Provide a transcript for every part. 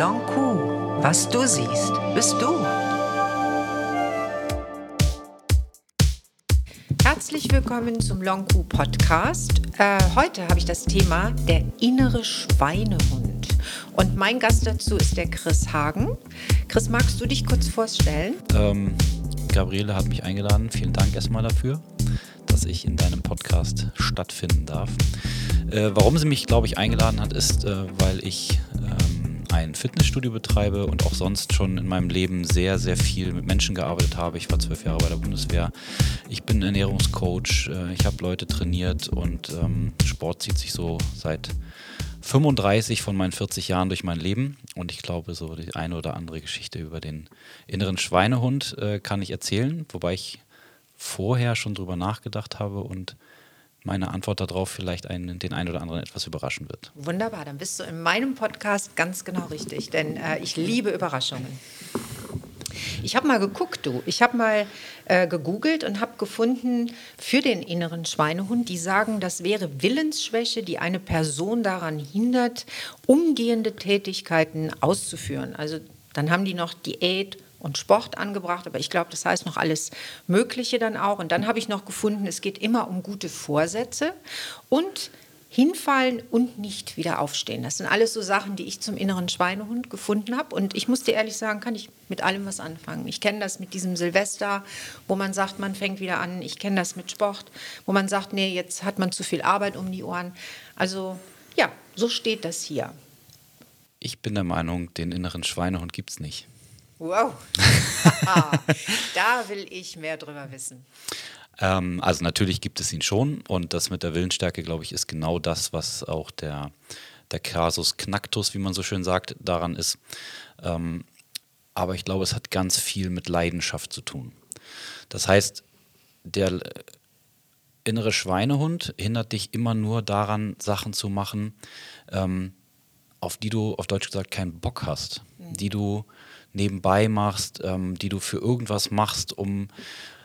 Blanc Coup. Was du siehst, bist du. Herzlich willkommen zum Long Coup Podcast. Äh, heute habe ich das Thema der innere Schweinehund. Und mein Gast dazu ist der Chris Hagen. Chris, magst du dich kurz vorstellen? Ähm, Gabriele hat mich eingeladen. Vielen Dank erstmal dafür, dass ich in deinem Podcast stattfinden darf. Äh, warum sie mich, glaube ich, eingeladen hat, ist, äh, weil ich ein Fitnessstudio betreibe und auch sonst schon in meinem Leben sehr, sehr viel mit Menschen gearbeitet habe. Ich war zwölf Jahre bei der Bundeswehr. Ich bin Ernährungscoach. Äh, ich habe Leute trainiert und ähm, Sport zieht sich so seit 35 von meinen 40 Jahren durch mein Leben und ich glaube, so die eine oder andere Geschichte über den inneren Schweinehund äh, kann ich erzählen, wobei ich vorher schon drüber nachgedacht habe und meine Antwort darauf vielleicht einen, den einen oder anderen etwas überraschen wird. Wunderbar, dann bist du in meinem Podcast ganz genau richtig, denn äh, ich liebe Überraschungen. Ich habe mal geguckt, du. Ich habe mal äh, gegoogelt und habe gefunden, für den inneren Schweinehund, die sagen, das wäre Willensschwäche, die eine Person daran hindert, umgehende Tätigkeiten auszuführen. Also dann haben die noch Diät und Sport angebracht, aber ich glaube, das heißt noch alles Mögliche dann auch. Und dann habe ich noch gefunden, es geht immer um gute Vorsätze und hinfallen und nicht wieder aufstehen. Das sind alles so Sachen, die ich zum inneren Schweinehund gefunden habe. Und ich muss dir ehrlich sagen, kann ich mit allem was anfangen. Ich kenne das mit diesem Silvester, wo man sagt, man fängt wieder an. Ich kenne das mit Sport, wo man sagt, nee, jetzt hat man zu viel Arbeit um die Ohren. Also ja, so steht das hier. Ich bin der Meinung, den inneren Schweinehund gibt es nicht. Wow, da will ich mehr drüber wissen. Ähm, also natürlich gibt es ihn schon und das mit der Willensstärke, glaube ich, ist genau das, was auch der, der Casus Knactus, wie man so schön sagt, daran ist. Ähm, aber ich glaube, es hat ganz viel mit Leidenschaft zu tun. Das heißt, der innere Schweinehund hindert dich immer nur daran, Sachen zu machen, ähm, auf die du auf Deutsch gesagt keinen Bock hast, mhm. die du nebenbei machst, ähm, die du für irgendwas machst, um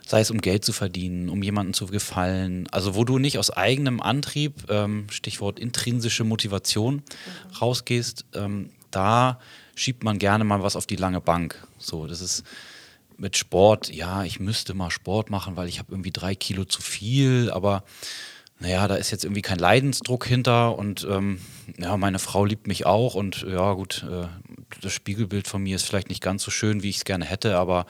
sei es um Geld zu verdienen, um jemanden zu gefallen, also wo du nicht aus eigenem Antrieb, ähm, Stichwort intrinsische Motivation, mhm. rausgehst, ähm, da schiebt man gerne mal was auf die lange Bank. So, das ist mit Sport, ja, ich müsste mal Sport machen, weil ich habe irgendwie drei Kilo zu viel, aber naja, da ist jetzt irgendwie kein Leidensdruck hinter und ähm, ja, meine Frau liebt mich auch und ja, gut, äh, das Spiegelbild von mir ist vielleicht nicht ganz so schön, wie ich es gerne hätte, aber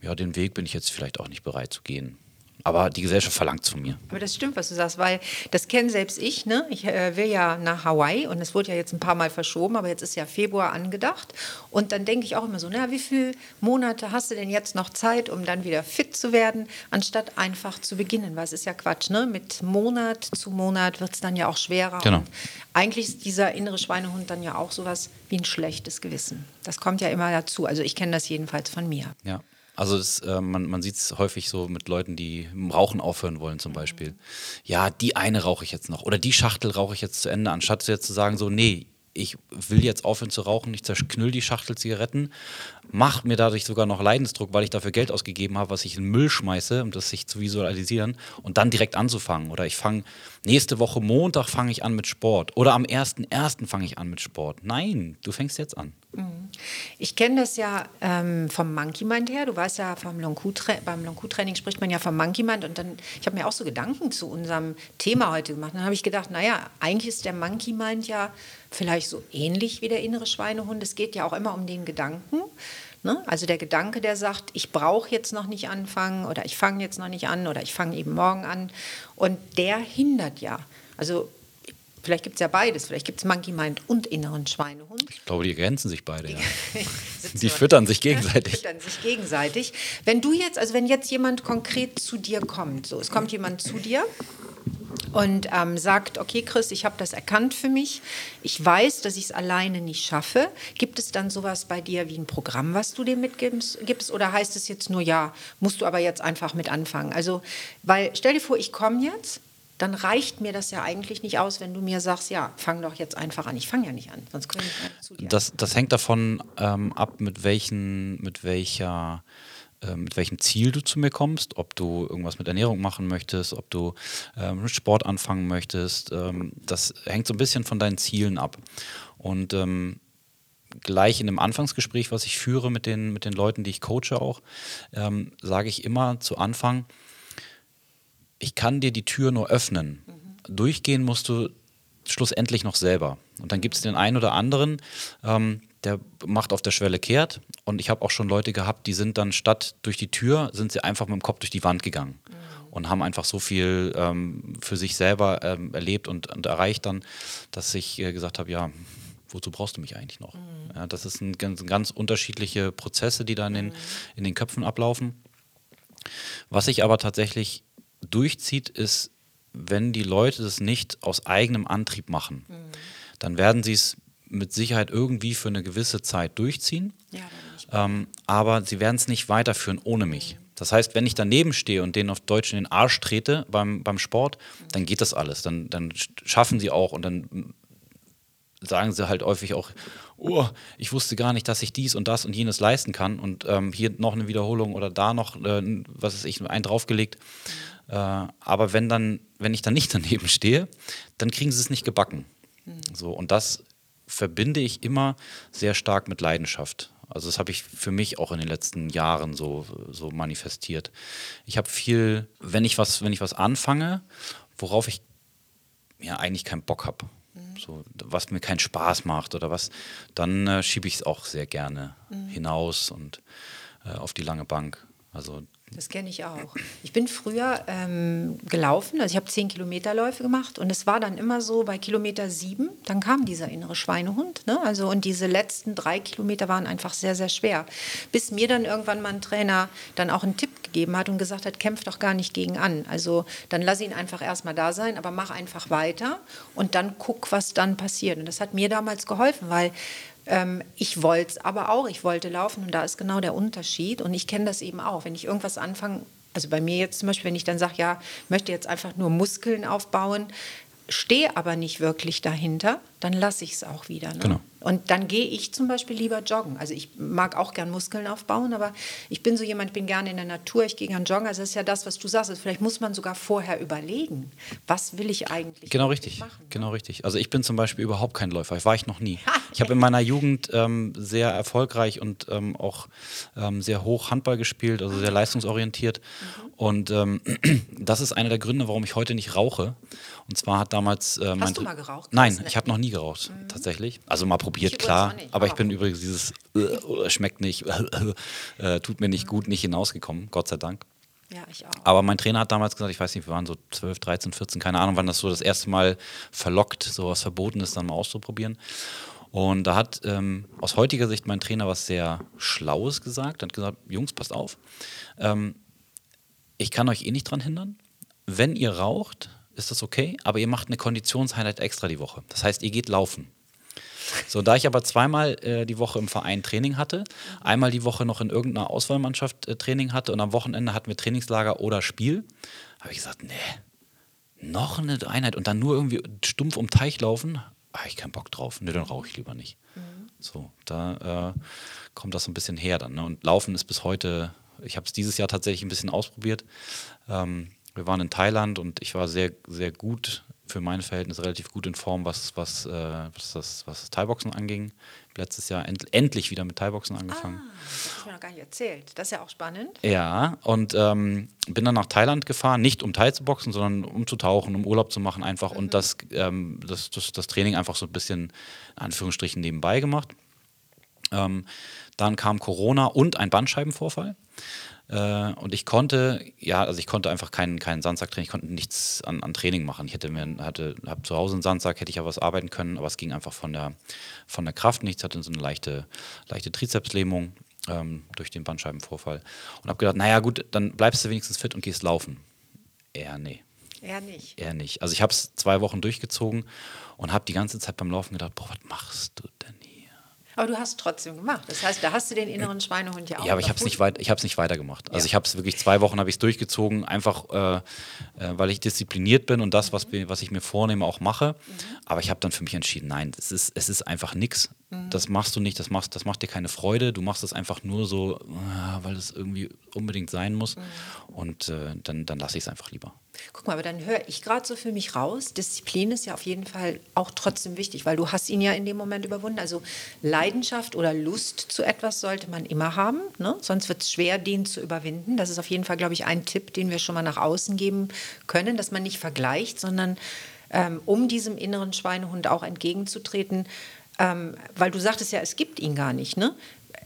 ja, den Weg bin ich jetzt vielleicht auch nicht bereit zu gehen. Aber die Gesellschaft verlangt es von mir. Aber das stimmt, was du sagst, weil das kenne selbst ich. Ne? Ich äh, will ja nach Hawaii und es wurde ja jetzt ein paar Mal verschoben, aber jetzt ist ja Februar angedacht. Und dann denke ich auch immer so, na, wie viele Monate hast du denn jetzt noch Zeit, um dann wieder fit zu werden, anstatt einfach zu beginnen? Weil es ist ja Quatsch, ne? Mit Monat zu Monat wird es dann ja auch schwerer. Genau. Und eigentlich ist dieser innere Schweinehund dann ja auch sowas wie ein schlechtes Gewissen. Das kommt ja immer dazu. Also ich kenne das jedenfalls von mir. Ja. Also das, äh, man, man sieht es häufig so mit Leuten, die Rauchen aufhören wollen zum Beispiel. Ja, die eine rauche ich jetzt noch oder die Schachtel rauche ich jetzt zu Ende, anstatt jetzt zu sagen so, nee, ich will jetzt aufhören zu rauchen, ich zerknüll die Schachtel Zigaretten, mach mir dadurch sogar noch Leidensdruck, weil ich dafür Geld ausgegeben habe, was ich in Müll schmeiße, um das sich zu visualisieren und dann direkt anzufangen. Oder ich fange nächste Woche Montag fange ich an mit Sport oder am 1.1. fange ich an mit Sport. Nein, du fängst jetzt an. Mhm. Ich kenne das ja ähm, vom Monkey Mind her. Du weißt ja, vom Long beim Long Training spricht man ja vom Monkey Mind. Und dann, ich habe mir auch so Gedanken zu unserem Thema heute gemacht. Dann habe ich gedacht, naja, eigentlich ist der Monkey Mind ja vielleicht so ähnlich wie der innere Schweinehund. Es geht ja auch immer um den Gedanken. Ne? Also der Gedanke, der sagt, ich brauche jetzt noch nicht anfangen oder ich fange jetzt noch nicht an oder ich fange eben morgen an. Und der hindert ja. Also vielleicht gibt es ja beides. Vielleicht gibt es Monkey Mind und inneren Schweinehund. Ich glaube, die ergänzen sich beide, ja. die füttern sich gegenseitig. Die füttern sich gegenseitig. Wenn du jetzt, also wenn jetzt jemand konkret zu dir kommt, so es kommt jemand zu dir und ähm, sagt, okay Chris, ich habe das erkannt für mich, ich weiß, dass ich es alleine nicht schaffe. Gibt es dann sowas bei dir wie ein Programm, was du dir mitgibst? Gibst, oder heißt es jetzt nur, ja, musst du aber jetzt einfach mit anfangen? Also, weil stell dir vor, ich komme jetzt, dann reicht mir das ja eigentlich nicht aus, wenn du mir sagst, ja, fang doch jetzt einfach an. Ich fange ja nicht an, sonst können ich nicht zu dir. Das, das hängt davon ähm, ab, mit welchen, mit welcher ähm, mit welchem Ziel du zu mir kommst, ob du irgendwas mit Ernährung machen möchtest, ob du ähm, mit Sport anfangen möchtest. Ähm, das hängt so ein bisschen von deinen Zielen ab. Und ähm, gleich in dem Anfangsgespräch, was ich führe mit den, mit den Leuten, die ich coache auch, ähm, sage ich immer zu Anfang, ich kann dir die Tür nur öffnen. Mhm. Durchgehen musst du schlussendlich noch selber. Und dann gibt es den einen oder anderen, ähm, der macht auf der Schwelle kehrt. Und ich habe auch schon Leute gehabt, die sind dann statt durch die Tür, sind sie einfach mit dem Kopf durch die Wand gegangen. Mhm. Und haben einfach so viel ähm, für sich selber ähm, erlebt und, und, erreicht dann, dass ich äh, gesagt habe, ja, wozu brauchst du mich eigentlich noch? Mhm. Ja, das sind ganz, ganz, unterschiedliche Prozesse, die dann in, mhm. in den Köpfen ablaufen. Was sich aber tatsächlich durchzieht, ist, wenn die Leute das nicht aus eigenem Antrieb machen, mhm. dann werden sie es mit Sicherheit irgendwie für eine gewisse Zeit durchziehen. Ja, ähm, aber sie werden es nicht weiterführen ohne mich. Das heißt, wenn ich daneben stehe und denen auf Deutsch in den Arsch trete beim, beim Sport, dann geht das alles. Dann, dann schaffen sie auch und dann sagen sie halt häufig auch, oh, ich wusste gar nicht, dass ich dies und das und jenes leisten kann und ähm, hier noch eine Wiederholung oder da noch, äh, was ist ich, einen draufgelegt. Äh, aber wenn dann, wenn ich dann nicht daneben stehe, dann kriegen sie es nicht gebacken. Mhm. So, und das verbinde ich immer sehr stark mit Leidenschaft. Also das habe ich für mich auch in den letzten Jahren so, so manifestiert. Ich habe viel, wenn ich was, wenn ich was anfange, worauf ich ja eigentlich keinen Bock habe, mhm. so, was mir keinen Spaß macht oder was, dann äh, schiebe ich es auch sehr gerne mhm. hinaus und äh, auf die lange Bank. Also das kenne ich auch. Ich bin früher ähm, gelaufen, also ich habe zehn Kilometerläufe gemacht und es war dann immer so bei Kilometer sieben, dann kam dieser innere Schweinehund. Ne? Also und diese letzten drei Kilometer waren einfach sehr, sehr schwer. Bis mir dann irgendwann mal ein Trainer dann auch einen Tipp gegeben hat und gesagt hat, kämpf doch gar nicht gegen an. Also dann lass ihn einfach erstmal da sein, aber mach einfach weiter und dann guck, was dann passiert. Und das hat mir damals geholfen, weil ähm, ich wollte es aber auch, ich wollte laufen und da ist genau der Unterschied. Und ich kenne das eben auch. Wenn ich irgendwas anfange, also bei mir jetzt zum Beispiel, wenn ich dann sage, ja, möchte jetzt einfach nur Muskeln aufbauen, stehe aber nicht wirklich dahinter, dann lasse ich es auch wieder. Ne? Genau. Und dann gehe ich zum Beispiel lieber joggen. Also ich mag auch gern Muskeln aufbauen, aber ich bin so jemand, bin gerne in der Natur, ich gehe gern joggen. Also das ist ja das, was du sagst. Also vielleicht muss man sogar vorher überlegen, was will ich eigentlich Genau richtig, machen, ne? genau richtig. Also ich bin zum Beispiel überhaupt kein Läufer, ich war ich noch nie. Ich habe in meiner Jugend ähm, sehr erfolgreich und ähm, auch ähm, sehr hoch Handball gespielt, also sehr leistungsorientiert. Mhm. Und ähm, das ist einer der Gründe, warum ich heute nicht rauche. Und zwar hat damals. Äh, Hast du mal geraucht? Nein, ich habe noch nie geraucht, mhm. tatsächlich. Also mal probiert, ich klar. Aber ich bin übrigens dieses äh, schmeckt nicht, äh, tut mir nicht gut, nicht hinausgekommen, Gott sei Dank. Ja, ich auch. Aber mein Trainer hat damals gesagt, ich weiß nicht, wir waren so 12, 13, 14, keine Ahnung, wann das so das erste Mal verlockt, so was Verbotenes dann mal auszuprobieren. Und da hat ähm, aus heutiger Sicht mein Trainer was sehr Schlaues gesagt. Hat gesagt, Jungs, passt auf, ähm, ich kann euch eh nicht dran hindern. Wenn ihr raucht, ist das okay, aber ihr macht eine Konditionshighlight extra die Woche. Das heißt, ihr geht laufen. So, da ich aber zweimal äh, die Woche im Verein Training hatte, einmal die Woche noch in irgendeiner Auswahlmannschaft äh, Training hatte und am Wochenende hatten wir Trainingslager oder Spiel, habe ich gesagt, nee, noch eine Einheit und dann nur irgendwie stumpf um Teich laufen, habe ich keinen Bock drauf. Nee, dann rauche ich lieber nicht. Mhm. So, da äh, kommt das so ein bisschen her dann. Ne? Und Laufen ist bis heute, ich habe es dieses Jahr tatsächlich ein bisschen ausprobiert. Ähm, wir waren in Thailand und ich war sehr, sehr gut, für mein Verhältnis relativ gut in Form, was, was, äh, was das, was Thai-Boxen anging. Letztes Jahr end endlich wieder mit Thai-Boxen angefangen. Ah, das hast du mir noch gar nicht erzählt. Das ist ja auch spannend. Ja, und ähm, bin dann nach Thailand gefahren, nicht um Thai zu boxen, sondern um zu tauchen, um Urlaub zu machen einfach mhm. und das, ähm, das, das, das Training einfach so ein bisschen, in Anführungsstrichen, nebenbei gemacht. Ähm, dann kam Corona und ein Bandscheibenvorfall. Äh, und ich konnte, ja, also ich konnte einfach keinen, keinen Sandsack ich konnte nichts an, an Training machen. Ich hätte mir, hatte, habe zu Hause einen Sandsack, hätte ich ja was arbeiten können, aber es ging einfach von der, von der Kraft nichts, hatte so eine leichte, leichte Trizepslähmung ähm, durch den Bandscheibenvorfall. Und habe gedacht, naja gut, dann bleibst du wenigstens fit und gehst laufen. Eher nee. Eher nicht. Eher nicht. Also ich habe es zwei Wochen durchgezogen und habe die ganze Zeit beim Laufen gedacht, boah, was machst du denn aber du hast es trotzdem gemacht. Das heißt, da hast du den inneren Schweinehund ja auch. Ja, aber ich habe es nicht, weit, nicht weitergemacht. Also ja. ich habe es wirklich zwei Wochen habe ich durchgezogen, einfach äh, äh, weil ich diszipliniert bin und das, was, was ich mir vornehme, auch mache. Mhm. Aber ich habe dann für mich entschieden, nein, es ist, es ist einfach nichts. Mhm. Das machst du nicht, das, machst, das macht dir keine Freude. Du machst es einfach nur so, äh, weil es irgendwie unbedingt sein muss. Mhm. Und äh, dann, dann lasse ich es einfach lieber. Guck mal, aber dann höre ich gerade so für mich raus, Disziplin ist ja auf jeden Fall auch trotzdem wichtig, weil du hast ihn ja in dem Moment überwunden. Also Leidenschaft oder Lust zu etwas sollte man immer haben, ne? sonst wird es schwer, den zu überwinden. Das ist auf jeden Fall, glaube ich, ein Tipp, den wir schon mal nach außen geben können, dass man nicht vergleicht, sondern ähm, um diesem inneren Schweinehund auch entgegenzutreten, ähm, weil du sagtest ja, es gibt ihn gar nicht. Ne?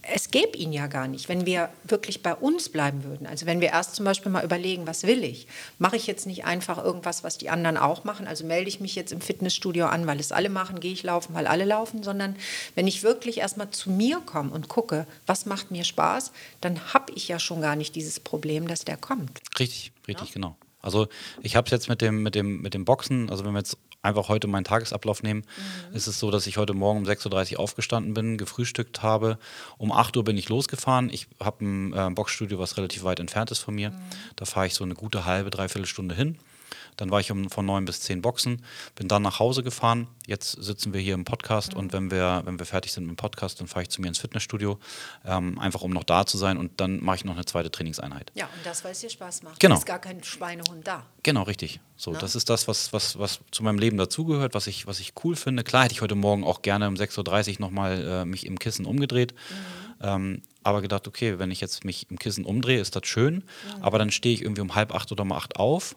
es gäbe ihn ja gar nicht, wenn wir wirklich bei uns bleiben würden. Also wenn wir erst zum Beispiel mal überlegen, was will ich? Mache ich jetzt nicht einfach irgendwas, was die anderen auch machen? Also melde ich mich jetzt im Fitnessstudio an, weil es alle machen, gehe ich laufen, weil alle laufen, sondern wenn ich wirklich erstmal zu mir komme und gucke, was macht mir Spaß, dann habe ich ja schon gar nicht dieses Problem, dass der kommt. Richtig, richtig, ja? genau. Also ich habe es jetzt mit dem, mit, dem, mit dem Boxen, also wenn wir jetzt einfach heute meinen Tagesablauf nehmen, mhm. ist es so, dass ich heute Morgen um 6.30 Uhr aufgestanden bin, gefrühstückt habe. Um 8 Uhr bin ich losgefahren. Ich habe ein äh, Boxstudio, was relativ weit entfernt ist von mir. Mhm. Da fahre ich so eine gute halbe, dreiviertel Stunde hin. Dann war ich um, von neun bis zehn Boxen, bin dann nach Hause gefahren. Jetzt sitzen wir hier im Podcast mhm. und wenn wir, wenn wir fertig sind mit dem Podcast, dann fahre ich zu mir ins Fitnessstudio, ähm, einfach um noch da zu sein und dann mache ich noch eine zweite Trainingseinheit. Ja, und das, weil es dir Spaß macht. Genau. Da ist gar kein Schweinehund da. Genau, richtig. So, das ist das, was, was, was zu meinem Leben dazugehört, was ich, was ich cool finde. Klar hätte ich heute Morgen auch gerne um 6.30 Uhr nochmal äh, mich im Kissen umgedreht. Mhm. Ähm, aber gedacht, okay, wenn ich jetzt mich im Kissen umdrehe, ist das schön. Mhm. Aber dann stehe ich irgendwie um halb acht oder um acht auf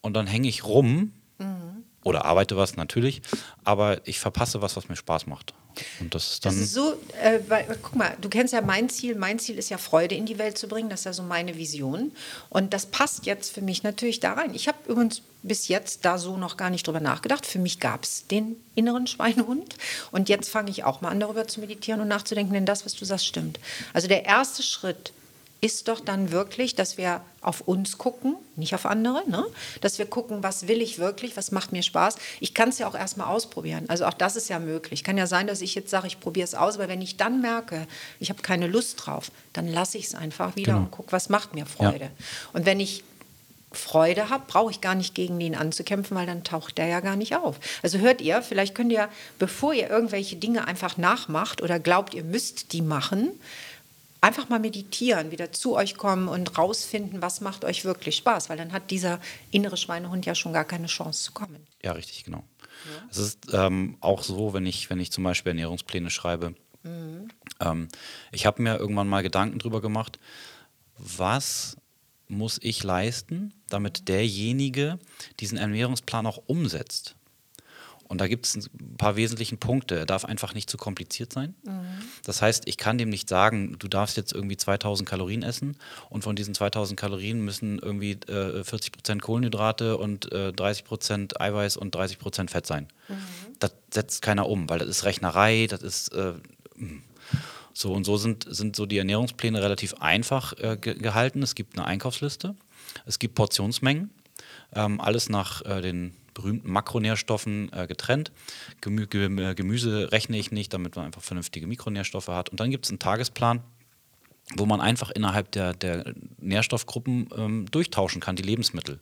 und dann hänge ich rum mhm. oder arbeite was natürlich, aber ich verpasse was, was mir Spaß macht. Und das ist dann. Das ist so, äh, weil, guck mal, du kennst ja mein Ziel. Mein Ziel ist ja Freude in die Welt zu bringen. Das ist ja so meine Vision. Und das passt jetzt für mich natürlich da rein. Ich habe übrigens bis jetzt da so noch gar nicht drüber nachgedacht. Für mich gab es den inneren Schweinehund. Und jetzt fange ich auch mal an, darüber zu meditieren und nachzudenken, denn das, was du sagst, stimmt. Also der erste Schritt ist doch dann wirklich, dass wir auf uns gucken, nicht auf andere, ne? dass wir gucken, was will ich wirklich, was macht mir Spaß. Ich kann es ja auch erstmal ausprobieren. Also auch das ist ja möglich. Kann ja sein, dass ich jetzt sage, ich probiere es aus, aber wenn ich dann merke, ich habe keine Lust drauf, dann lasse ich es einfach wieder genau. und gucke, was macht mir Freude. Ja. Und wenn ich Freude habe, brauche ich gar nicht gegen ihn anzukämpfen, weil dann taucht der ja gar nicht auf. Also hört ihr, vielleicht könnt ihr, bevor ihr irgendwelche Dinge einfach nachmacht oder glaubt, ihr müsst die machen, einfach mal meditieren, wieder zu euch kommen und rausfinden, was macht euch wirklich Spaß, weil dann hat dieser innere Schweinehund ja schon gar keine Chance zu kommen. Ja, richtig, genau. Ja. Es ist ähm, auch so, wenn ich, wenn ich zum Beispiel Ernährungspläne schreibe, mhm. ähm, ich habe mir irgendwann mal Gedanken darüber gemacht, was muss ich leisten, damit derjenige diesen Ernährungsplan auch umsetzt. Und da gibt es ein paar wesentliche Punkte. Er darf einfach nicht zu kompliziert sein. Mhm. Das heißt, ich kann dem nicht sagen, du darfst jetzt irgendwie 2000 Kalorien essen und von diesen 2000 Kalorien müssen irgendwie äh, 40 Prozent Kohlenhydrate und äh, 30 Prozent Eiweiß und 30 Prozent Fett sein. Mhm. Das setzt keiner um, weil das ist Rechnerei, das ist. Äh, so und so sind, sind so die Ernährungspläne relativ einfach äh, ge gehalten. Es gibt eine Einkaufsliste, es gibt Portionsmengen, ähm, alles nach äh, den berühmten Makronährstoffen äh, getrennt. Gemü Gemü Gemüse rechne ich nicht, damit man einfach vernünftige Mikronährstoffe hat. Und dann gibt es einen Tagesplan, wo man einfach innerhalb der, der Nährstoffgruppen ähm, durchtauschen kann, die Lebensmittel.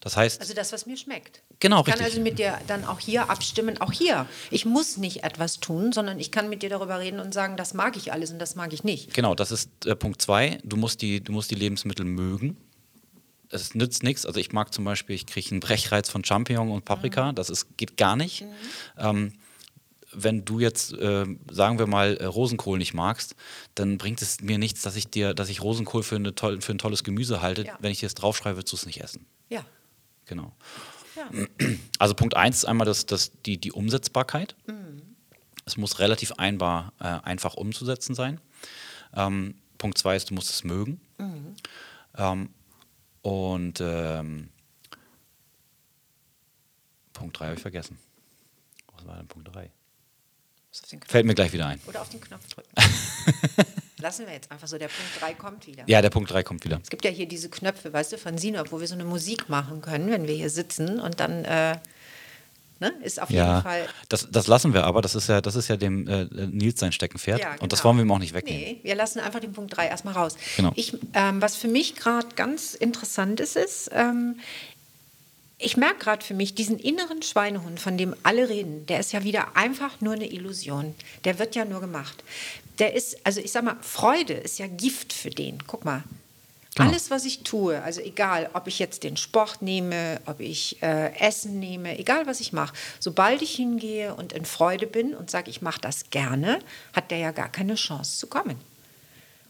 Das heißt. Also das, was mir schmeckt. Genau, ich kann also mit dir dann auch hier abstimmen, auch hier. Ich muss nicht etwas tun, sondern ich kann mit dir darüber reden und sagen, das mag ich alles und das mag ich nicht. Genau, das ist äh, Punkt zwei. Du musst, die, du musst die Lebensmittel mögen es nützt nichts. Also ich mag zum Beispiel, ich kriege einen Brechreiz von Champignon und Paprika. Mhm. Das ist, geht gar nicht. Mhm. Ähm, wenn du jetzt, äh, sagen wir mal, äh, Rosenkohl nicht magst, dann bringt es mir nichts, dass ich dir, dass ich Rosenkohl für, eine toll, für ein tolles Gemüse halte. Ja. Wenn ich dir das draufschreibe, willst du es nicht essen. Ja. Genau. Ja. Also Punkt eins ist einmal das, das, die, die Umsetzbarkeit. Mhm. Es muss relativ einbar, äh, einfach umzusetzen sein. Ähm, Punkt zwei ist, du musst es mögen. Mhm. Ähm, und ähm, Punkt 3 habe ich vergessen. Was war denn Punkt 3? Fällt mir gleich wieder ein. Oder auf den Knopf drücken. Lassen wir jetzt einfach so, der Punkt 3 kommt wieder. Ja, der Punkt 3 kommt wieder. Es gibt ja hier diese Knöpfe, weißt du, von Sinop, wo wir so eine Musik machen können, wenn wir hier sitzen und dann äh, Ne? Ist auf ja, jeden Fall. Das, das lassen wir aber, das ist ja, das ist ja dem äh, Nils sein Steckenpferd. Ja, genau. Und das genau. wollen wir ihm auch nicht wegnehmen. Nee, wir lassen einfach den Punkt 3 erstmal raus. Genau. Ich, ähm, was für mich gerade ganz interessant ist, ist, ähm, ich merke gerade für mich, diesen inneren Schweinehund, von dem alle reden, der ist ja wieder einfach nur eine Illusion. Der wird ja nur gemacht. Der ist, also ich sag mal, Freude ist ja Gift für den. Guck mal. Genau. Alles, was ich tue, also egal, ob ich jetzt den Sport nehme, ob ich äh, Essen nehme, egal was ich mache, sobald ich hingehe und in Freude bin und sage, ich mache das gerne, hat der ja gar keine Chance zu kommen.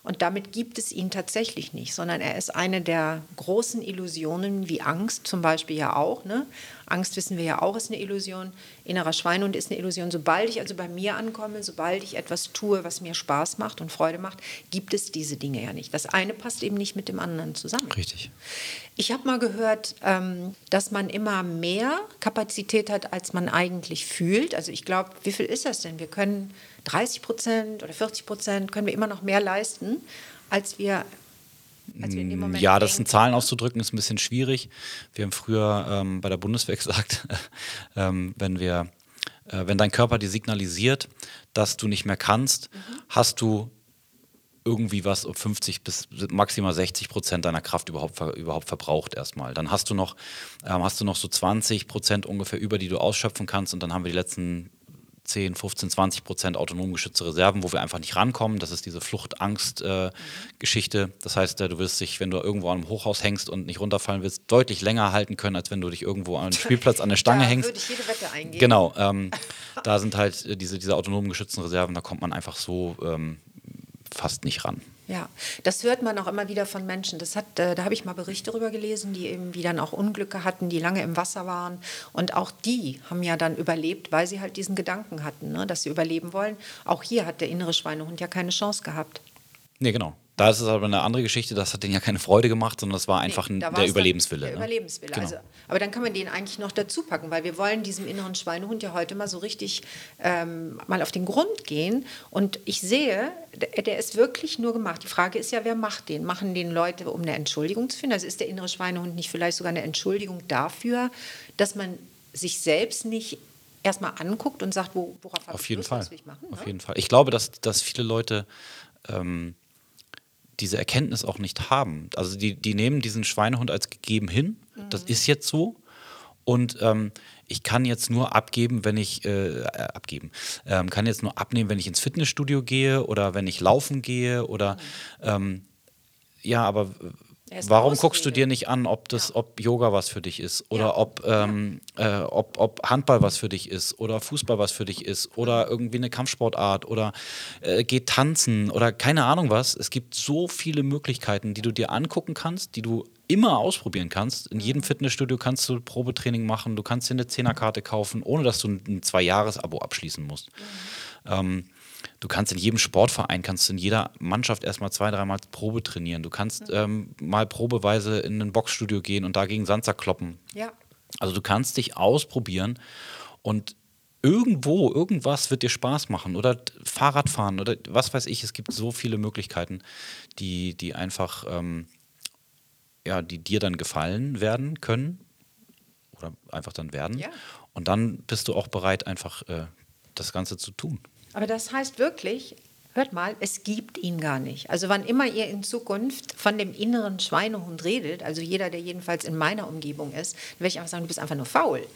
Und damit gibt es ihn tatsächlich nicht, sondern er ist eine der großen Illusionen, wie Angst zum Beispiel ja auch. Ne? Angst wissen wir ja auch, ist eine Illusion. Innerer Schweinehund ist eine Illusion. Sobald ich also bei mir ankomme, sobald ich etwas tue, was mir Spaß macht und Freude macht, gibt es diese Dinge ja nicht. Das eine passt eben nicht mit dem anderen zusammen. Richtig. Ich habe mal gehört, ähm, dass man immer mehr Kapazität hat, als man eigentlich fühlt. Also ich glaube, wie viel ist das denn? Wir können 30 Prozent oder 40 Prozent, können wir immer noch mehr leisten, als wir, in dem Moment Ja, das in. Zahlen auszudrücken, ist ein bisschen schwierig. Wir haben früher ähm, bei der Bundeswehr gesagt, ähm, wenn wir, äh, wenn dein Körper dir signalisiert, dass du nicht mehr kannst, hast du irgendwie was um 50 bis maximal 60 Prozent deiner Kraft überhaupt, überhaupt verbraucht erstmal. Dann hast du noch, ähm, hast du noch so 20 Prozent ungefähr über, die du ausschöpfen kannst und dann haben wir die letzten 10, 15, 20 Prozent autonom geschützte Reserven, wo wir einfach nicht rankommen. Das ist diese Flucht-Angst-Geschichte. das heißt, äh, du wirst dich, wenn du irgendwo an einem Hochhaus hängst und nicht runterfallen willst, deutlich länger halten können, als wenn du dich irgendwo an einem Spielplatz an der Stange da hängst. würde ich jede Wette eingehen. Genau, ähm, da sind halt äh, diese, diese autonomen geschützten Reserven, da kommt man einfach so ähm, fast nicht ran. Ja, das hört man auch immer wieder von Menschen. Das hat, äh, da habe ich mal Berichte darüber gelesen, die irgendwie dann auch Unglücke hatten, die lange im Wasser waren. Und auch die haben ja dann überlebt, weil sie halt diesen Gedanken hatten, ne, dass sie überleben wollen. Auch hier hat der innere Schweinehund ja keine Chance gehabt. Nee, genau. Da ist es aber eine andere Geschichte, das hat denen ja keine Freude gemacht, sondern das war einfach Nee, da der Überlebenswille. Der ne? Überlebenswille. Genau. Also, aber dann kann man den eigentlich noch dazu packen, weil wir wollen diesem inneren Schweinehund ja heute mal so richtig ähm, mal auf den Grund gehen. Und ich sehe, der, der ist wirklich nur gemacht. Die Frage ist ja, wer macht den? Machen den Leute, um eine Entschuldigung zu finden? Also ist der innere Schweinehund nicht vielleicht sogar eine Entschuldigung dafür, dass man sich selbst nicht erstmal anguckt und sagt, wo, worauf habe ich Lust, Fall. was will ich machen? Auf ne? jeden Fall. Ich glaube, dass, dass viele Leute ähm, diese Erkenntnis auch nicht haben. Also die, die nehmen diesen Schweinehund als gegeben hin. Das ist jetzt so. Und ähm, ich kann jetzt nur abgeben, wenn ich äh, äh, abgeben, ähm, kann jetzt nur abnehmen, wenn ich ins Fitnessstudio gehe oder wenn ich laufen gehe oder ähm, ja, aber Er warum guckst du dir nicht an, ob das, Ja. ob Yoga was für dich ist oder Ja. ob, ähm, äh, ob, ob Handball was für dich ist oder Fußball was für dich ist oder Mhm. irgendwie eine Kampfsportart oder äh, geh tanzen oder keine Ahnung was. Es gibt so viele Möglichkeiten, die du dir angucken kannst, die du immer ausprobieren kannst. In Mhm. jedem Fitnessstudio kannst du Probetraining machen, du kannst dir eine Zehnerkarte kaufen, ohne dass du ein, Zwei-Jahres-Abo abschließen musst. Ähm, du kannst in jedem Sportverein, kannst du in jeder Mannschaft erstmal zwei, dreimal Probe trainieren. Du kannst ähm, mal probeweise in ein Boxstudio gehen und dagegen Sandsack kloppen. Ja. Also du kannst dich ausprobieren und irgendwo, irgendwas wird dir Spaß machen oder Fahrradfahren oder was weiß ich. Es gibt so viele Möglichkeiten, die, die einfach, ähm, ja, die dir dann gefallen werden können oder einfach dann werden. Ja. Und dann bist du auch bereit, einfach äh, das Ganze zu tun. Aber das heißt wirklich, hört mal, es gibt ihn gar nicht. Also wann immer ihr in Zukunft von dem inneren Schweinehund redet, also jeder, der jedenfalls in meiner Umgebung ist, dann werde ich einfach sagen, du bist einfach nur faul.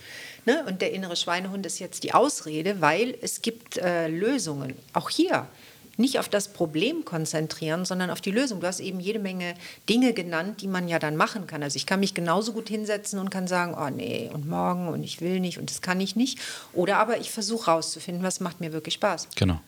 Ne? Und der innere Schweinehund ist jetzt die Ausrede, weil es gibt äh, Lösungen. Auch hier nicht auf das Problem konzentrieren, sondern auf die Lösung. Du hast eben jede Menge Dinge genannt, die man ja dann machen kann. Also ich kann mich genauso gut hinsetzen und kann sagen, oh nee, und morgen und ich will nicht und das kann ich nicht. Oder aber ich versuche rauszufinden, was macht mir wirklich Spaß. Genau.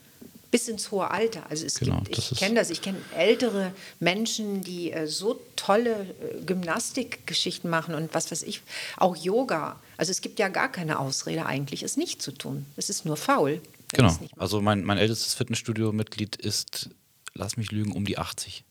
Bis ins hohe Alter. Also es Genau, gibt, ich kenne das, ich kenne ältere Menschen, die äh, so tolle äh, Gymnastikgeschichten machen und was weiß ich, auch Yoga. Also es gibt ja gar keine Ausrede eigentlich, es nicht zu tun. Es ist nur faul. Genau. Also mein, mein ältestes Fitnessstudio-Mitglied ist, lass mich lügen, um die 80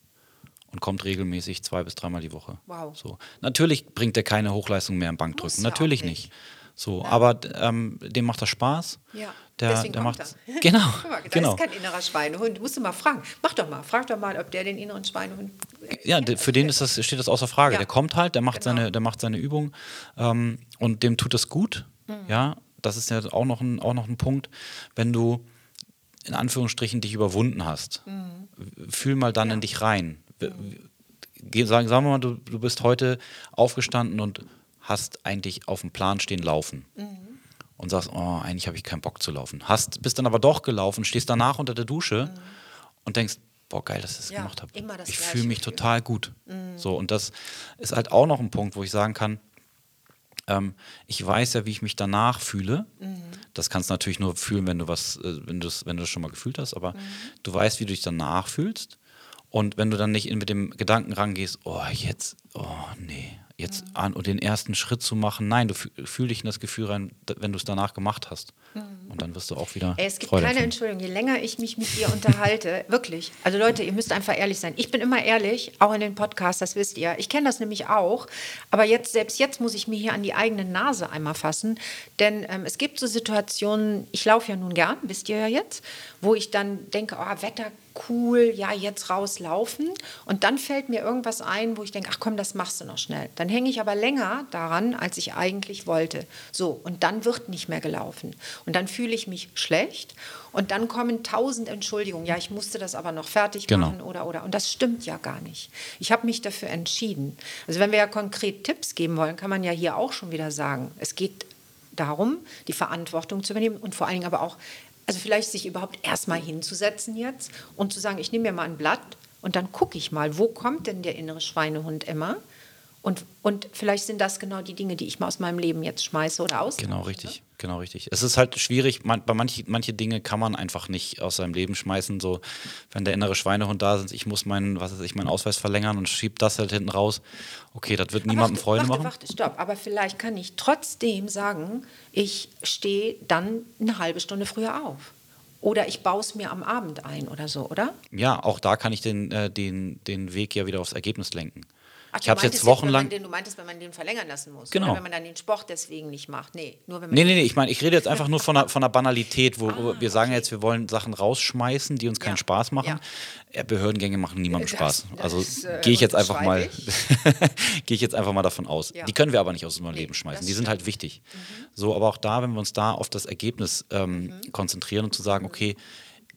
und kommt regelmäßig zwei bis dreimal die Woche. Wow. So. Natürlich bringt er keine Hochleistung mehr im Bankdrücken. Natürlich nicht. nicht. So, aber ähm, dem macht das Spaß. Ja, Der, deswegen der kommt macht er. genau, Guck mal, da genau. ist kein innerer Schweinehund. Musst du mal fragen. Mach doch mal, frag doch mal, ob der den inneren Schweinehund. Ja, der, für den ist das, steht das außer Frage. Ja. Der kommt halt, der macht Genau. seine, der macht seine Übung ähm, und dem tut das gut. Mhm. Ja, das ist ja auch noch ein, auch noch ein Punkt, wenn du in Anführungsstrichen dich überwunden hast. Fühl mal dann Mhm. Ja. in dich rein. Geh- Sagen, sagen wir mal, du, du bist heute aufgestanden und hast eigentlich auf dem Plan stehen laufen. Mhm. Und sagst, oh, eigentlich habe ich keinen Bock zu laufen. Hast, bist dann aber doch gelaufen, stehst danach unter der Dusche Mhm. und denkst, boah, geil, dass ich das Ja, gemacht habe. Ich fühle mich Gefühl. Mhm. total gut. So, und das ist halt auch noch ein Punkt, wo ich sagen kann, ähm, ich weiß ja, wie ich mich danach fühle. Mhm. Das kannst du natürlich nur fühlen, wenn du was, äh, wenn du es wenn du es schon mal gefühlt hast, aber Mhm. du weißt, wie du dich danach fühlst. Und wenn du dann nicht in, mit dem Gedanken rangehst, oh, jetzt, oh, nee, jetzt Mhm. an und den ersten Schritt zu machen, nein, du fühl, dich in das Gefühl rein, wenn du es danach gemacht hast. Und dann wirst du auch wieder. Mhm. Ey, es gibt Freude keine empfinden. Entschuldigung. Je länger ich mich mit dir unterhalte, wirklich. Also Leute, ihr müsst einfach ehrlich sein. Ich bin immer ehrlich, auch in den Podcasts, das wisst ihr. Ich kenne das nämlich auch. Aber jetzt, selbst jetzt muss ich mir hier an die eigene Nase einmal fassen. Denn ähm, es gibt so Situationen, ich laufe ja nun gern, wisst ihr ja jetzt, wo ich dann denke, oh, Wetter cool, ja, jetzt rauslaufen. Und dann fällt mir irgendwas ein, wo ich denke, ach komm, das machst du noch schnell. Dann hänge ich aber länger daran, als ich eigentlich wollte. So, und dann wird nicht mehr gelaufen. Und dann fühle ich mich schlecht. Und dann kommen tausend Entschuldigungen. Ja, ich musste das aber noch fertig Genau. machen oder, oder. Und das stimmt ja gar nicht. Ich habe mich dafür entschieden. Also wenn wir ja konkret Tipps geben wollen, kann man ja hier auch schon wieder sagen, es geht darum, die Verantwortung zu übernehmen und vor allen Dingen aber auch, also vielleicht sich überhaupt erstmal hinzusetzen jetzt und zu sagen, ich nehme mir mal ein Blatt und dann gucke ich mal, wo kommt denn der innere Schweinehund immer? Und, und vielleicht sind das genau die Dinge, die ich mal aus meinem Leben jetzt schmeiße oder aus. Genau, richtig. Genau, richtig. Es ist halt schwierig, man, bei manche, manche Dinge kann man einfach nicht aus seinem Leben schmeißen. So, wenn der innere Schweinehund da ist, ich muss meinen, was weiß ich, meinen Ausweis verlängern und schieb das halt hinten raus. Okay, das wird niemandem warte, Freude warte, machen. Warte, stopp. Aber vielleicht kann ich trotzdem sagen, ich stehe dann eine halbe Stunde früher auf. Oder ich baue es mir am Abend ein oder so, oder? Ja, auch da kann ich den, äh, den, den Weg ja wieder aufs Ergebnis lenken. Ach, ich habe es jetzt wochenlang. den, du meintest, wenn man den verlängern lassen muss. Genau. Oder wenn man dann den Sport deswegen nicht macht. Nee, nur wenn man Nee, nee, nee, ich meine, ich rede jetzt einfach nur von einer, von einer Banalität, wo, wo wir sagen ja jetzt, wir wollen Sachen rausschmeißen, die uns keinen Ah, Ja. Spaß machen. Ja. Behördengänge machen niemandem Das- Spaß. das, Also äh, gehe ich jetzt einfach mal, gehe ich jetzt einfach mal davon aus. Ja. Die können wir aber nicht aus unserem Nee, Leben schmeißen. Die sind. Mhm. halt wichtig. So, aber auch da, wenn wir uns da auf das Ergebnis ähm, Mhm. konzentrieren und zu sagen, okay,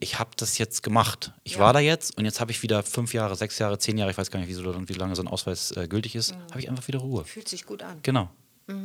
ich habe das jetzt gemacht. Ich Ja. war da jetzt und jetzt habe ich wieder fünf Jahre, sechs Jahre, zehn Jahre, ich weiß gar nicht, wie, so, wie lange so ein Ausweis äh, gültig ist, habe ich einfach wieder Ruhe. fühlt sich gut an. Genau.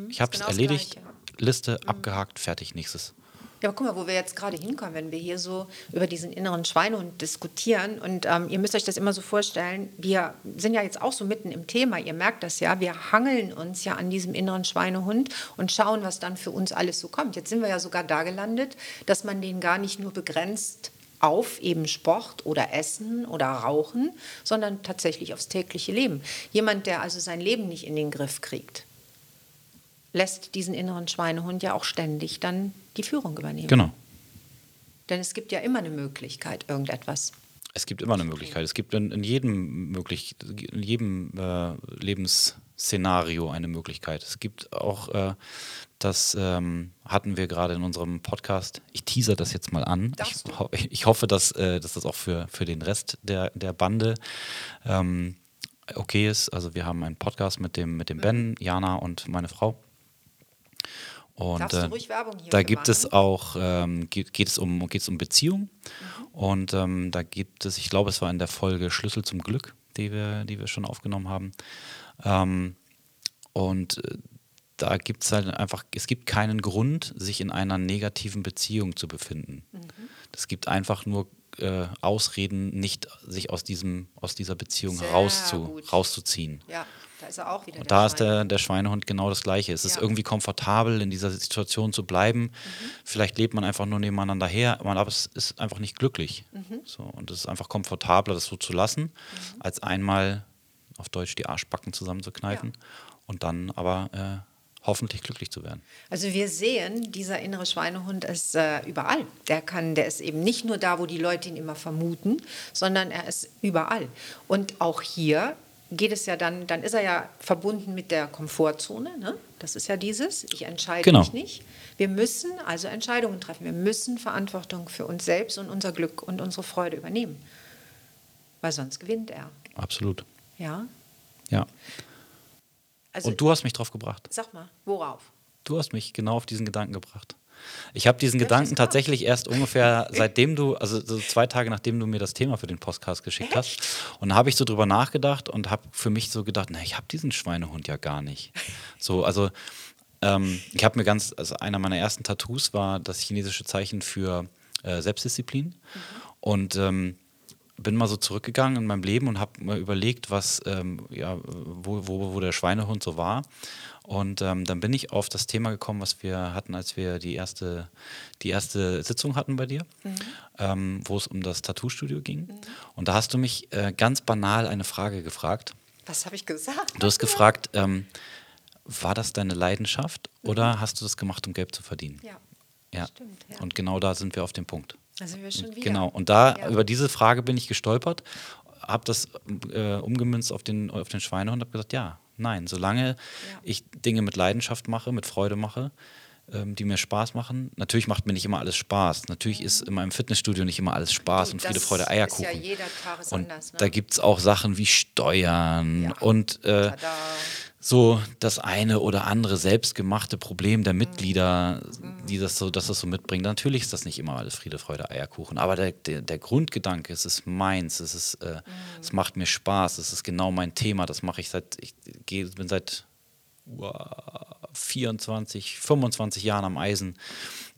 Ich habe es genau erledigt. Liste abgehakt, fertig, nächstes. Ja, aber guck mal, wo wir jetzt gerade hinkommen, wenn wir hier so über diesen inneren Schweinehund diskutieren. Und ähm, ihr müsst euch das immer so vorstellen, wir sind ja jetzt auch so mitten im Thema, ihr merkt das ja, wir hangeln uns ja an diesem inneren Schweinehund und schauen, was dann für uns alles so kommt. Jetzt sind wir ja sogar da gelandet, dass man den gar nicht nur begrenzt auf eben Sport oder Essen oder Rauchen, sondern tatsächlich aufs tägliche Leben. Jemand, der also sein Leben nicht in den Griff kriegt, lässt diesen inneren Schweinehund ja auch ständig dann die Führung übernehmen. Genau. Denn es gibt ja immer eine Möglichkeit, irgendetwas. Es gibt immer eine Möglichkeit. Es gibt in, in jedem möglich, in jedem äh, Lebensszenario eine Möglichkeit. Es gibt auch, äh, das ähm, hatten wir gerade in unserem Podcast. Ich teaser das jetzt mal an. Ich, ho ich hoffe, dass, äh, dass das auch für, für den Rest der, der Bande ähm, okay ist. Also wir haben einen Podcast mit dem, mit dem Ben, Jana und meine Frau. Und äh, ruhig Werbung hier da gibt es machen? auch, ähm, geht, geht, es um, geht es um Beziehung. Mhm. Und ähm, da gibt es, ich glaube, es war in der Folge Schlüssel zum Glück, die wir, die wir schon aufgenommen haben. Ähm, und äh, da gibt es halt einfach, es gibt keinen Grund, sich in einer negativen Beziehung zu befinden. Mhm. Es gibt einfach nur äh, Ausreden, nicht sich aus, diesem, aus dieser Beziehung rauszu, rauszuziehen. Ja, da ist er auch wieder. Und der da ist der, der Schweinehund genau das Gleiche. Es ist Ja. irgendwie komfortabel, in dieser Situation zu bleiben. Mhm. Vielleicht lebt man einfach nur nebeneinander her, aber es ist einfach nicht glücklich. Mhm. So, und es ist einfach komfortabler, das so zu lassen, als einmal auf Deutsch die Arschbacken zusammenzukneifen und dann aber äh, hoffentlich glücklich zu werden. Also wir sehen, dieser innere Schweinehund ist äh, überall. Der kann, der ist eben nicht nur da, wo die Leute ihn immer vermuten, sondern er ist überall. Und auch hier geht es ja dann, dann ist er ja verbunden mit der Komfortzone. Ne? Das ist ja dieses, ich entscheide Genau. mich nicht. Wir müssen also Entscheidungen treffen. Wir müssen Verantwortung für uns selbst und unser Glück und unsere Freude übernehmen. Weil sonst gewinnt er. Absolut. Ja? Ja. Also, Und du hast mich drauf gebracht. sag mal, worauf? Du hast mich genau auf diesen Gedanken gebracht. Ich habe diesen das Gedanken tatsächlich erst ungefähr seitdem du, also so zwei Tage nachdem du mir das Thema für den Podcast geschickt hast. Und da habe ich so drüber nachgedacht und habe für mich so gedacht, na, ich habe diesen Schweinehund ja gar nicht. So, also ähm, ich habe mir ganz, also einer meiner ersten Tattoos war das chinesische Zeichen für äh, Selbstdisziplin. Und ähm, bin mal so zurückgegangen in meinem Leben und habe mal überlegt, was, ähm, ja, wo, wo, wo der Schweinehund so war. Und ähm, dann bin ich auf das Thema gekommen, was wir hatten, als wir die erste, die erste Sitzung hatten bei dir, mhm. ähm, wo es um das Tattoo-Studio ging. Mhm. Und da hast du mich äh, ganz banal eine Frage gefragt. Was habe ich gesagt? Du hast gefragt, ähm, war das deine Leidenschaft mhm. oder hast du das gemacht, um Geld zu verdienen? Ja. Ja. Stimmt, ja. Und genau da sind wir auf dem Punkt. Da sind wir schon wieder. Genau. Und da ja. über diese Frage bin ich gestolpert, habe das äh, umgemünzt auf den, auf den Schweinehund und habe gesagt, ja, Nein, solange ja. ich Dinge mit Leidenschaft mache, mit Freude mache, ähm, die mir Spaß machen. Natürlich macht mir nicht immer alles Spaß. Natürlich mhm. ist in meinem Fitnessstudio nicht immer alles Spaß du, und Friede, Freude, Eierkuchen. Ist ja jeder Tag ist und anders, ne? da gibt es auch Sachen wie Steuern ja. und äh, so das eine oder andere selbstgemachte Problem der Mitglieder, die das so, dass das so mitbringen. Natürlich ist das nicht immer alles Friede, Freude, Eierkuchen, aber der, der, der Grundgedanke, es ist meins, es ist, äh, mhm. es macht mir Spaß, es ist genau mein Thema, das mache ich seit, ich geh, bin seit wow, 24, 25 Jahren am Eisen.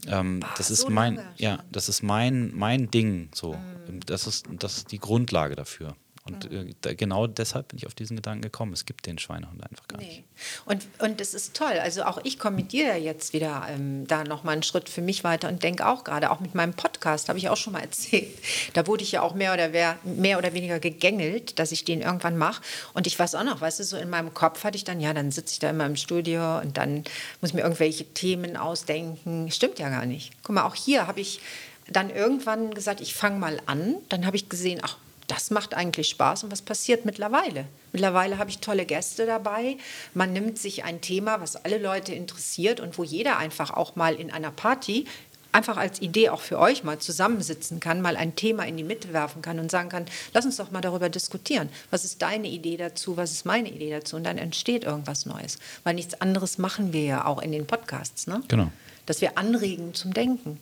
Ähm, Ach, das ist so mein, ja, das ist mein, mein Ding. So, mhm. das ist, das ist die Grundlage dafür. Und mhm. äh, genau deshalb bin ich auf diesen Gedanken gekommen. Es gibt den Schweinehund einfach gar nee. nicht. Und, und das ist toll. Also auch ich komme mit dir jetzt wieder ähm, da nochmal einen Schritt für mich weiter und denke auch gerade, auch mit meinem Podcast, habe ich auch schon mal erzählt. Da wurde ich ja auch mehr oder, mehr oder weniger gegängelt, dass ich den irgendwann mache. Und ich weiß auch noch, weißt du, so in meinem Kopf hatte ich dann, ja, dann sitze ich da in meinem Studio und dann muss ich mir irgendwelche Themen ausdenken. Stimmt ja gar nicht. Guck mal, auch hier habe ich dann irgendwann gesagt, ich fange mal an. Dann habe ich gesehen, ach, das macht eigentlich Spaß. Und was passiert mittlerweile? Mittlerweile habe ich tolle Gäste dabei. Man nimmt sich ein Thema, was alle Leute interessiert und wo jeder einfach auch mal in einer Party einfach als Idee auch für euch mal zusammensitzen kann, mal ein Thema in die Mitte werfen kann und sagen kann, lass uns doch mal darüber diskutieren. Was ist deine Idee dazu? Was ist meine Idee dazu? Und dann entsteht irgendwas Neues. Weil nichts anderes machen wir ja auch in den Podcasts. Ne? Genau. Dass wir anregen zum Denken.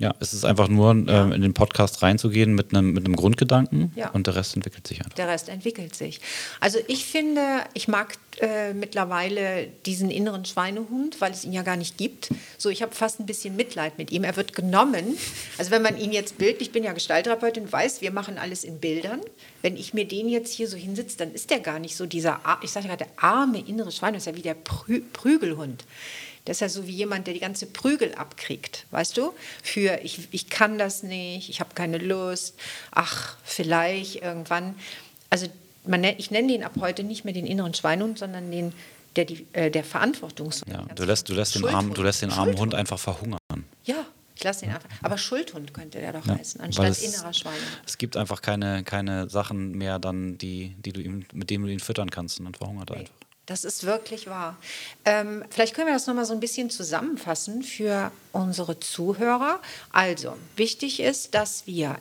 Ja, es ist einfach nur, ja. ähm, in den Podcast reinzugehen mit einem, mit einem Grundgedanken ja. und der Rest entwickelt sich einfach. Der Rest entwickelt sich. Also ich finde, ich mag äh, mittlerweile diesen inneren Schweinehund, weil es ihn ja gar nicht gibt. So, ich habe fast ein bisschen Mitleid mit ihm. Er wird genommen. Also wenn man ihn jetzt bildlich, ich bin ja Gestalttherapeutin, weiß, wir machen alles in Bildern. Wenn ich mir den jetzt hier so hinsitze, dann ist der gar nicht so dieser, ich sage gerade, der arme innere Schweinehund, ist ja wie der Prü Prügelhund. Das ist ja so wie jemand, der die ganze Prügel abkriegt, weißt du? Für ich, ich kann das nicht, ich habe keine Lust, ach, vielleicht irgendwann. Also man, ich nenne den ab heute nicht mehr den inneren Schweinhund, sondern den der, die, äh, der Verantwortungs. Ja, du lässt, du lässt den armen, du lässt den armen Hund einfach verhungern. Ja, ich lasse ihn einfach. Aber Schuldhund könnte der doch ja, heißen, anstatt es, innerer Schweinehund. Es gibt einfach keine, keine Sachen mehr, dann, die, die du ihm, mit denen du ihn füttern kannst und dann verhungert er nee. einfach. Das ist wirklich wahr. Ähm, vielleicht können wir das nochmal so ein bisschen zusammenfassen für unsere Zuhörer. Also, wichtig ist, dass wir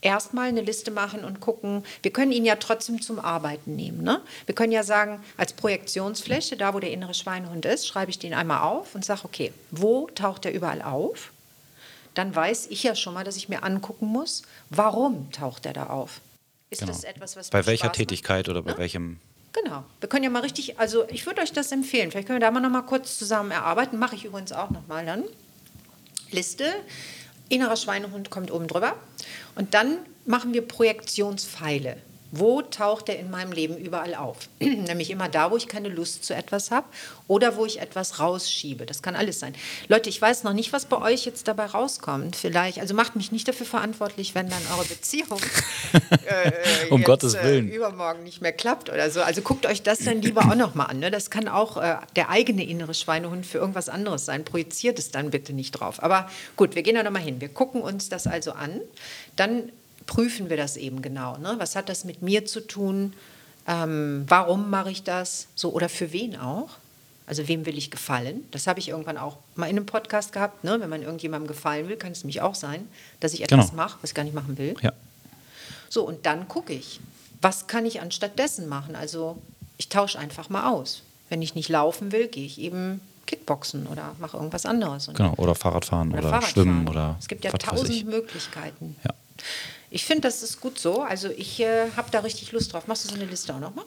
erstmal eine Liste machen und gucken, wir können ihn ja trotzdem zum Arbeiten nehmen. Ne? Wir können ja sagen, als Projektionsfläche, da wo der innere Schweinehund ist, schreibe ich den einmal auf und sage, okay, wo taucht er überall auf? Dann weiß ich ja schon mal, dass ich mir angucken muss, warum taucht er da auf? Ist genau. das etwas, was Bei welcher Spaß Tätigkeit macht? oder bei ne? welchem Genau. Wir können ja mal richtig, also ich würde euch das empfehlen. Vielleicht können wir da mal noch mal kurz zusammen erarbeiten. Mache ich übrigens auch noch mal dann. Liste. Innerer Schweinehund kommt oben drüber. Und dann machen wir Projektionspfeile. Wo taucht er in meinem Leben überall auf? Nämlich immer da, wo ich keine Lust zu etwas habe oder wo ich etwas rausschiebe. Das kann alles sein. Leute, ich weiß noch nicht, was bei euch jetzt dabei rauskommt. Vielleicht, also macht mich nicht dafür verantwortlich, wenn dann eure Beziehung äh, um jetzt, Gottes äh, Willen. Äh, übermorgen nicht mehr klappt oder so. Also guckt euch das dann lieber auch noch mal an. Ne? Das kann auch äh, der eigene innere Schweinehund für irgendwas anderes sein. Projiziert es dann bitte nicht drauf. Aber gut, wir gehen da noch mal hin. Wir gucken uns das also an. Dann prüfen wir das eben genau. Ne? Was hat das mit mir zu tun? Ähm, warum mache ich das? So oder für wen auch? Also wem will ich gefallen? Das habe ich irgendwann auch mal in einem Podcast gehabt. Ne? Wenn man irgendjemandem gefallen will, kann es nämlich auch sein, dass ich etwas genau. mache, was ich gar nicht machen will. Ja. So, und dann gucke ich, was kann ich anstatt dessen machen? Also ich tausche einfach mal aus. Wenn ich nicht laufen will, gehe ich eben Kickboxen oder mache irgendwas anderes. Genau, oder Fahrradfahren oder, oder Fahrradfahren. Schwimmen oder. Es gibt ja tausend Möglichkeiten. Ja. Ich finde, das ist gut so. Also ich äh, habe da richtig Lust drauf. Machst du so eine Liste auch nochmal?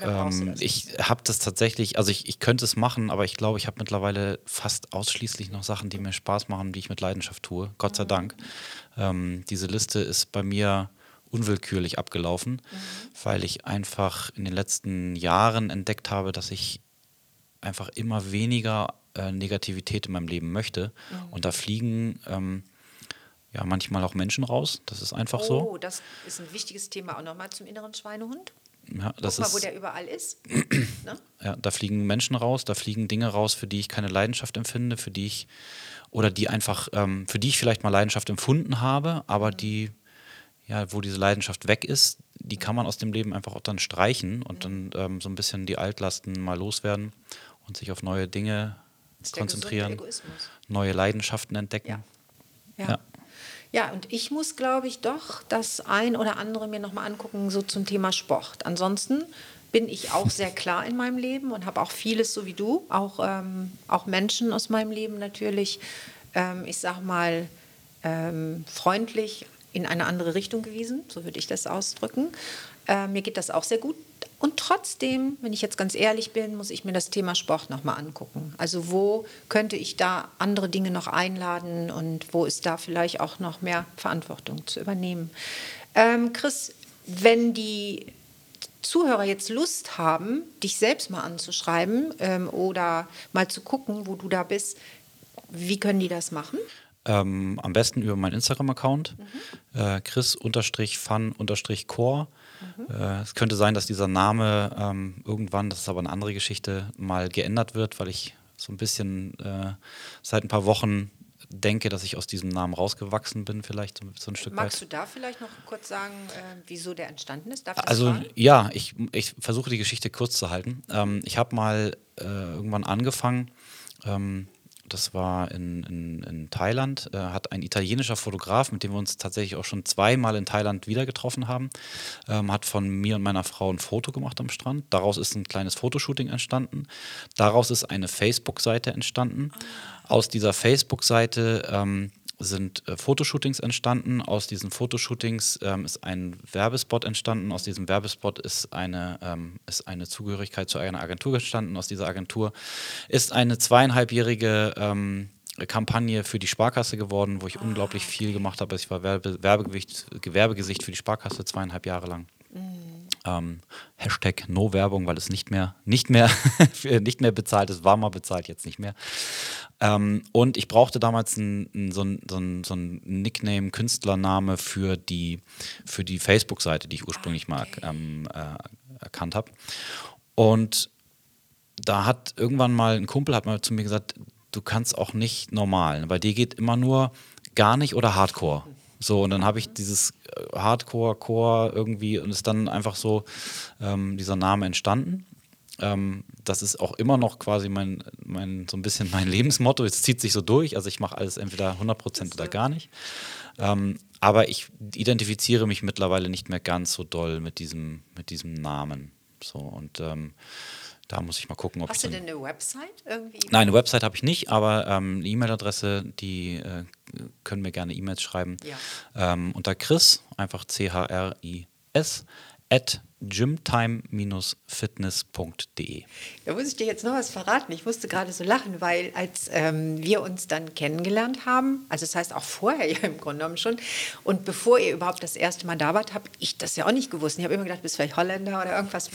Ähm, ich habe das tatsächlich, also ich, ich könnte es machen, aber ich glaube, ich habe mittlerweile fast ausschließlich noch Sachen, die mir Spaß machen, die ich mit Leidenschaft tue. Gott sei mhm. Dank. Ähm, diese Liste ist bei mir unwillkürlich abgelaufen, mhm. weil ich einfach in den letzten Jahren entdeckt habe, dass ich einfach immer weniger äh, Negativität in meinem Leben möchte. Mhm. Und da fliegen ähm, ja manchmal auch Menschen raus. Das ist einfach oh, so. Oh, das ist ein wichtiges Thema auch nochmal zum inneren Schweinehund. Ja, das Guck mal, ist, wo der überall ist. ne? Ja, da fliegen Menschen raus, da fliegen Dinge raus, für die ich keine Leidenschaft empfinde, für die ich oder die einfach, ähm, für die ich vielleicht mal Leidenschaft empfunden habe, aber mhm. die, ja, wo diese Leidenschaft weg ist, die kann man aus dem Leben einfach auch dann streichen und mhm. dann ähm, so ein bisschen die Altlasten mal loswerden und sich auf neue Dinge konzentrieren, neue Leidenschaften entdecken. Ja. ja. ja. Ja, und ich muss, glaube ich, doch das ein oder andere mir nochmal angucken, so zum Thema Sport. Ansonsten bin ich auch sehr klar in meinem Leben und habe auch vieles so wie du, auch, ähm, auch Menschen aus meinem Leben natürlich, ähm, ich sag mal, ähm, freundlich in eine andere Richtung gewiesen, so würde ich das ausdrücken. Äh, mir geht das auch sehr gut. Und trotzdem, wenn ich jetzt ganz ehrlich bin, muss ich mir das Thema Sport nochmal angucken. Also wo könnte ich da andere Dinge noch einladen und wo ist da vielleicht auch noch mehr Verantwortung zu übernehmen. Ähm, Chris, wenn die Zuhörer jetzt Lust haben, dich selbst mal anzuschreiben ähm, oder mal zu gucken, wo du da bist, wie können die das machen? Ähm, am besten über meinen Instagram-Account, mhm. äh, chris-fun-core. Mhm. Äh, es könnte sein, dass dieser Name ähm, irgendwann, das ist aber eine andere Geschichte, mal geändert wird, weil ich so ein bisschen äh, seit ein paar Wochen denke, dass ich aus diesem Namen rausgewachsen bin, vielleicht so, so ein Stück Magst weit. du da vielleicht noch kurz sagen, äh, wieso der entstanden ist? also ja, ich, ich versuche die Geschichte kurz zu halten. Ähm, ich habe mal äh, irgendwann angefangen, ähm, das war in, in, in Thailand, äh, hat ein italienischer Fotograf, mit dem wir uns tatsächlich auch schon zweimal in Thailand wieder getroffen haben, ähm, hat von mir und meiner Frau ein Foto gemacht am Strand. Daraus ist ein kleines Fotoshooting entstanden. Daraus ist eine Facebook-Seite entstanden. Aus dieser Facebook-Seite ähm, sind äh, Fotoshootings entstanden. Aus diesen Fotoshootings ähm, ist ein Werbespot entstanden. Aus diesem Werbespot ist eine, ähm, ist eine Zugehörigkeit zu einer Agentur entstanden. Aus dieser Agentur ist eine zweieinhalbjährige ähm, Kampagne für die Sparkasse geworden, wo ich ah, unglaublich viel gemacht habe. Ich war Werbe Werbegewicht, Gewerbegesicht für die Sparkasse zweieinhalb Jahre lang. Mhm. Ähm, Hashtag No Werbung, weil es nicht mehr, nicht mehr, nicht mehr bezahlt ist, war mal bezahlt, jetzt nicht mehr. Ähm, und ich brauchte damals ein, ein, so ein, so ein, so ein Nickname, Künstlername für die, für die Facebook-Seite, die ich ursprünglich ah, mal ähm, äh, erkannt habe. Und da hat irgendwann mal ein Kumpel hat mal zu mir gesagt, du kannst auch nicht normal. Bei dir geht immer nur gar nicht oder Hardcore. So, und dann habe ich dieses äh, Hardcore, Core irgendwie und ist dann einfach so ähm, dieser Name entstanden. Ähm, das ist auch immer noch quasi mein, mein, so ein bisschen mein Lebensmotto. Es zieht sich so durch. Also ich mache alles entweder 100% oder gar nicht. Ähm, aber ich identifiziere mich mittlerweile nicht mehr ganz so doll mit diesem, mit diesem Namen. So und ähm, da muss ich mal gucken, ob Hast du denn eine Website irgendwie? Nein, eine Website habe ich nicht, aber ähm, eine E-Mail-Adresse, die äh, können mir gerne E-Mails schreiben. Ja. Ähm, unter Chris, einfach C-H-R-I-S, at gymtime-fitness.de. Da muss ich dir jetzt noch was verraten. Ich musste gerade so lachen, weil als ähm, wir uns dann kennengelernt haben, also das heißt auch vorher ja im Grunde genommen schon, und bevor ihr überhaupt das erste Mal da wart, habe ich das ja auch nicht gewusst. Ich habe immer gedacht, du bist vielleicht Holländer oder irgendwas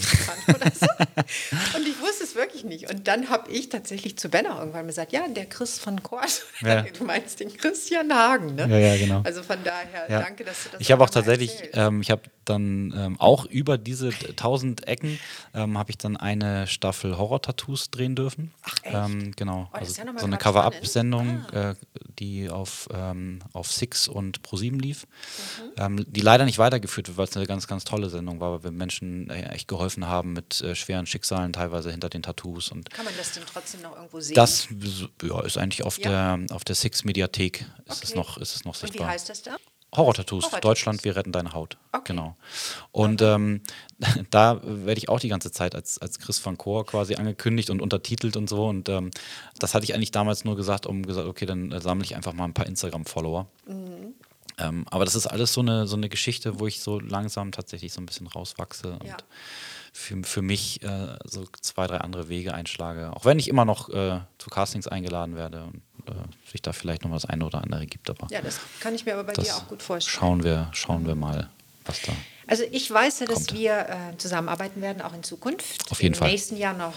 oder so. und ich wusste es wirklich nicht. Und dann habe ich tatsächlich zu Benner irgendwann gesagt, ja, der Chris von Kors. Ja. Du meinst den Christian Hagen, ne? Ja, ja, genau. Also von daher, ja. danke, dass du das Ich habe auch tatsächlich, ähm, ich habe dann ähm, auch über diese tausend Ecken ähm, habe ich dann eine Staffel Horror-Tattoos drehen dürfen. Ach, echt? Ähm, genau. Oh, also ja so eine Cover-Up-Sendung, ah. äh, die auf, ähm, auf Six und Pro7 lief. Mhm. Ähm, die leider nicht weitergeführt wird, weil es eine ganz, ganz tolle Sendung war, weil wir Menschen äh, echt geholfen haben mit äh, schweren Schicksalen teilweise hinter den Tattoos. Und Kann man das denn trotzdem noch irgendwo sehen? Das ja, ist eigentlich auf ja. der, auf der Six-Mediathek ist, es noch, ist es noch sichtbar. Und wie heißt das da? Horror-Tattoos. Horror Deutschland, wir retten deine Haut. Okay. Genau. Und ähm, da werde ich auch die ganze Zeit als, als Chris van Chor quasi angekündigt und untertitelt und so. Und ähm, das hatte ich eigentlich damals nur gesagt, um gesagt, okay, dann äh, sammle ich einfach mal ein paar Instagram-Follower. Mhm. Ähm, aber das ist alles so eine, so eine Geschichte, wo ich so langsam tatsächlich so ein bisschen rauswachse und ja. Für, für mich äh, so zwei, drei andere Wege einschlage. Auch wenn ich immer noch äh, zu Castings eingeladen werde und äh, sich da vielleicht noch was eine oder andere gibt. Aber ja, das kann ich mir aber bei dir auch gut vorstellen. Schauen wir, schauen wir mal was da. Also ich weiß ja, dass kommt. wir äh, zusammenarbeiten werden, auch in Zukunft. Auf jeden Im Fall. nächsten Jahr noch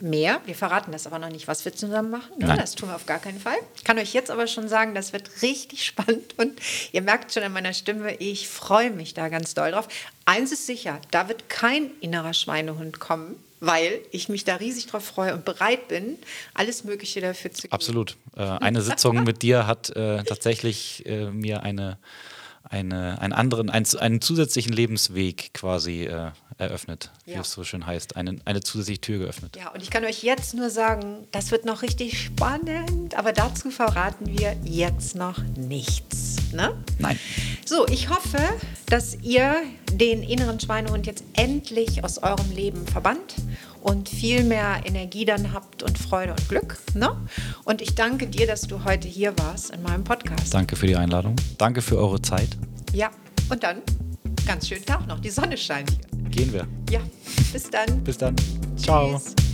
mehr. Wir verraten das aber noch nicht, was wir zusammen machen. Ne? Das tun wir auf gar keinen Fall. Ich kann euch jetzt aber schon sagen, das wird richtig spannend und ihr merkt schon an meiner Stimme, ich freue mich da ganz doll drauf. Eins ist sicher, da wird kein innerer Schweinehund kommen, weil ich mich da riesig drauf freue und bereit bin, alles Mögliche dafür zu geben. Absolut. Äh, eine Sitzung mit dir hat äh, tatsächlich äh, mir eine, eine, einen anderen, einen, einen zusätzlichen Lebensweg quasi äh, eröffnet, wie Ja. es so schön heißt. Eine, eine zusätzliche Tür geöffnet. Ja, und ich kann euch jetzt nur sagen, das wird noch richtig spannend, aber dazu verraten wir jetzt noch nichts. Ne? Nein. So, ich hoffe, dass ihr den inneren Schweinehund jetzt endlich aus eurem Leben verbannt und viel mehr Energie dann habt und Freude und Glück. Ne? Und ich danke dir, dass du heute hier warst in meinem Podcast. Danke für die Einladung. Danke für eure Zeit. Ja, und dann ganz schönen Tag noch. Die Sonne scheint hier. Gehen wir. Ja, bis dann. Bis dann. Ciao. Tschüss.